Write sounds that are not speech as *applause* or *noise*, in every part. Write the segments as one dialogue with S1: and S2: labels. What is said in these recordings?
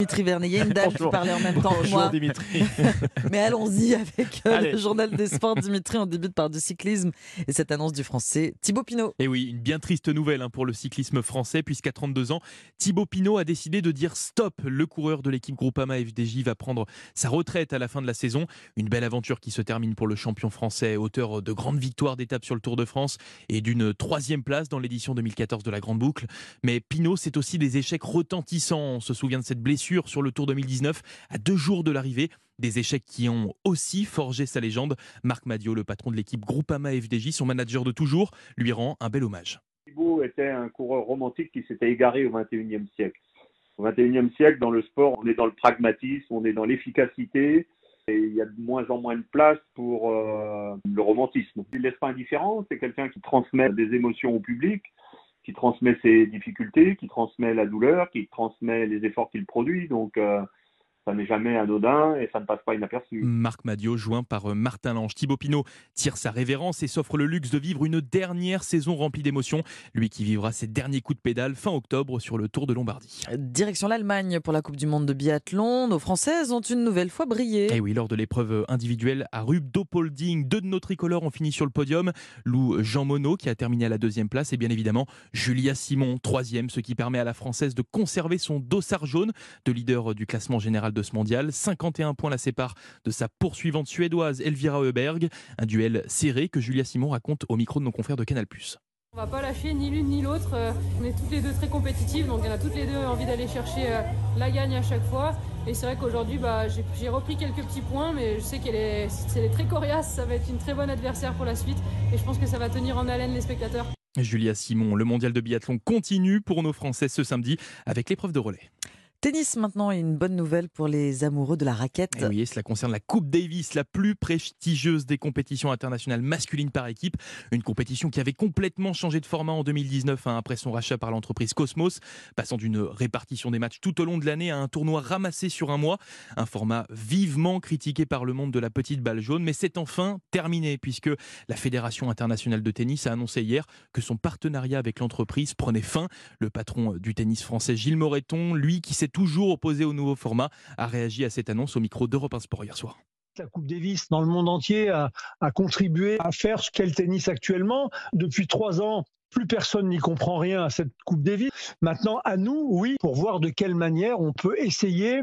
S1: Dimitri Vernet, il y a une dame qui parlait en même temps que
S2: Bonjour
S1: moi.
S2: Dimitri. *laughs*
S1: Mais allons-y avec euh, le journal des sports. Dimitri, on débute par du cyclisme et cette annonce du français Thibaut Pinot.
S2: Et oui, une bien triste nouvelle hein, pour le cyclisme français, puisqu'à 32 ans, Thibaut Pinot a décidé de dire stop. Le coureur de l'équipe Groupama FDJ va prendre sa retraite à la fin de la saison. Une belle aventure qui se termine pour le champion français, auteur de grandes victoires d'étape sur le Tour de France et d'une troisième place dans l'édition 2014 de la Grande Boucle. Mais Pinot, c'est aussi des échecs retentissants. On se souvient de cette blessure sur le Tour 2019 à deux jours de l'arrivée. Des échecs qui ont aussi forgé sa légende. Marc Madio, le patron de l'équipe Groupama FDJ, son manager de toujours, lui rend un bel hommage.
S3: Thibaut était un coureur romantique qui s'était égaré au XXIe siècle. Au XXIe siècle, dans le sport, on est dans le pragmatisme, on est dans l'efficacité, et il y a de moins en moins de place pour euh, le romantisme. Il ne laisse pas indifférent, c'est quelqu'un qui transmet des émotions au public, qui transmet ses difficultés, qui transmet la douleur, qui transmet les efforts qu'il produit, donc euh, ça n'est jamais anodin et ça ne passe pas inaperçu.
S2: Marc Madio, joint par euh, Martin Lange. Thibaut Pinot tire sa révérence et s'offre le luxe de vivre une dernière saison remplie d'émotions. Lui qui vivra ses derniers coups de pédale fin octobre sur le Tour de Lombardie.
S1: Direction l'Allemagne pour la Coupe du Monde de biathlon. Nos Françaises ont une nouvelle fois brillé.
S2: Et oui, lors de l'épreuve individuelle à Rubdopolding, deux de nos tricolores ont fini sur le podium. Lou Jean Monod qui a terminé à la deuxième place et bien évidemment Julia Simon troisième, ce qui permet à la Française de conserver son dossard jaune de leader du classement général de ce mondial. 51 points la séparent de sa poursuivante suédoise Elvira Heuberg. Un duel serré que Julia Simon raconte au micro de nos confrères de Canal+.
S4: On va pas lâcher ni l'une ni l'autre. Euh, On est toutes les deux très compétitives, donc on a toutes les deux envie d'aller chercher euh, la gagne à chaque fois. Et c'est vrai qu'aujourd'hui, bah, j'ai repris quelques petits points, mais je sais qu'elle est, est très coriace. Ça va être une très bonne adversaire pour la suite, et je pense que ça va tenir en haleine les spectateurs.
S2: Julia Simon, le mondial de biathlon continue pour nos Français ce samedi avec l'épreuve de relais.
S1: Tennis maintenant une bonne nouvelle pour les amoureux de la raquette.
S2: Et oui, cela concerne la Coupe Davis, la plus prestigieuse des compétitions internationales masculines par équipe. Une compétition qui avait complètement changé de format en 2019 hein, après son rachat par l'entreprise Cosmos, passant d'une répartition des matchs tout au long de l'année à un tournoi ramassé sur un mois. Un format vivement critiqué par le monde de la petite balle jaune, mais c'est enfin terminé puisque la Fédération internationale de tennis a annoncé hier que son partenariat avec l'entreprise prenait fin. Le patron du tennis français Gilles Moreton, lui qui s'est toujours opposé au nouveau format, a réagi à cette annonce au micro d'Europe 1 Sport hier soir.
S5: La Coupe Davis dans le monde entier a, a contribué à faire ce qu'est le tennis actuellement. Depuis trois ans, plus personne n'y comprend rien à cette Coupe Davis. Maintenant, à nous, oui, pour voir de quelle manière on peut essayer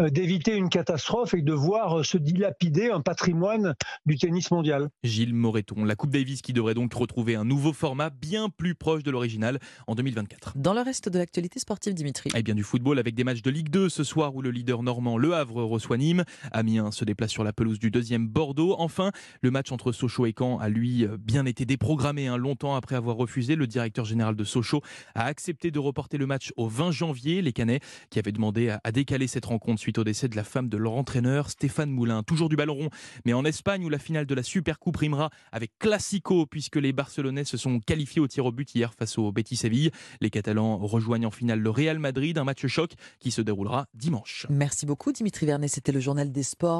S5: euh, d'éviter une catastrophe et de voir euh, se dilapider un patrimoine du tennis mondial.
S2: Gilles Moreton, la Coupe Davis qui devrait donc retrouver un nouveau format bien plus proche de l'original en 2024.
S1: Dans le reste de l'actualité sportive, Dimitri.
S2: Et bien du football avec des matchs de Ligue 2 ce soir où le leader normand Le Havre reçoit Nîmes. Amiens se déplace sur la pelouse du deuxième Bordeaux. Enfin, le match entre Sochaux et Caen a lui bien été déprogrammé un longtemps après avoir refusé. Le directeur général de Sochaux a accepté de reporter le match au 20 janvier. Les Canets qui avaient demandé à, décaler cette rencontre suite au décès de la femme de leur entraîneur Stéphane Moulin. Toujours du ballon rond, mais en Espagne où la finale de la Supercoupe rimera avec Classico puisque les Barcelonais se sont qualifiés au tir au but hier face au Betis Séville. Les Catalans rejoignent en finale le Real Madrid, un match choc qui se déroulera dimanche.
S1: Merci beaucoup, Dimitri Vernet. C'était le journal des sports.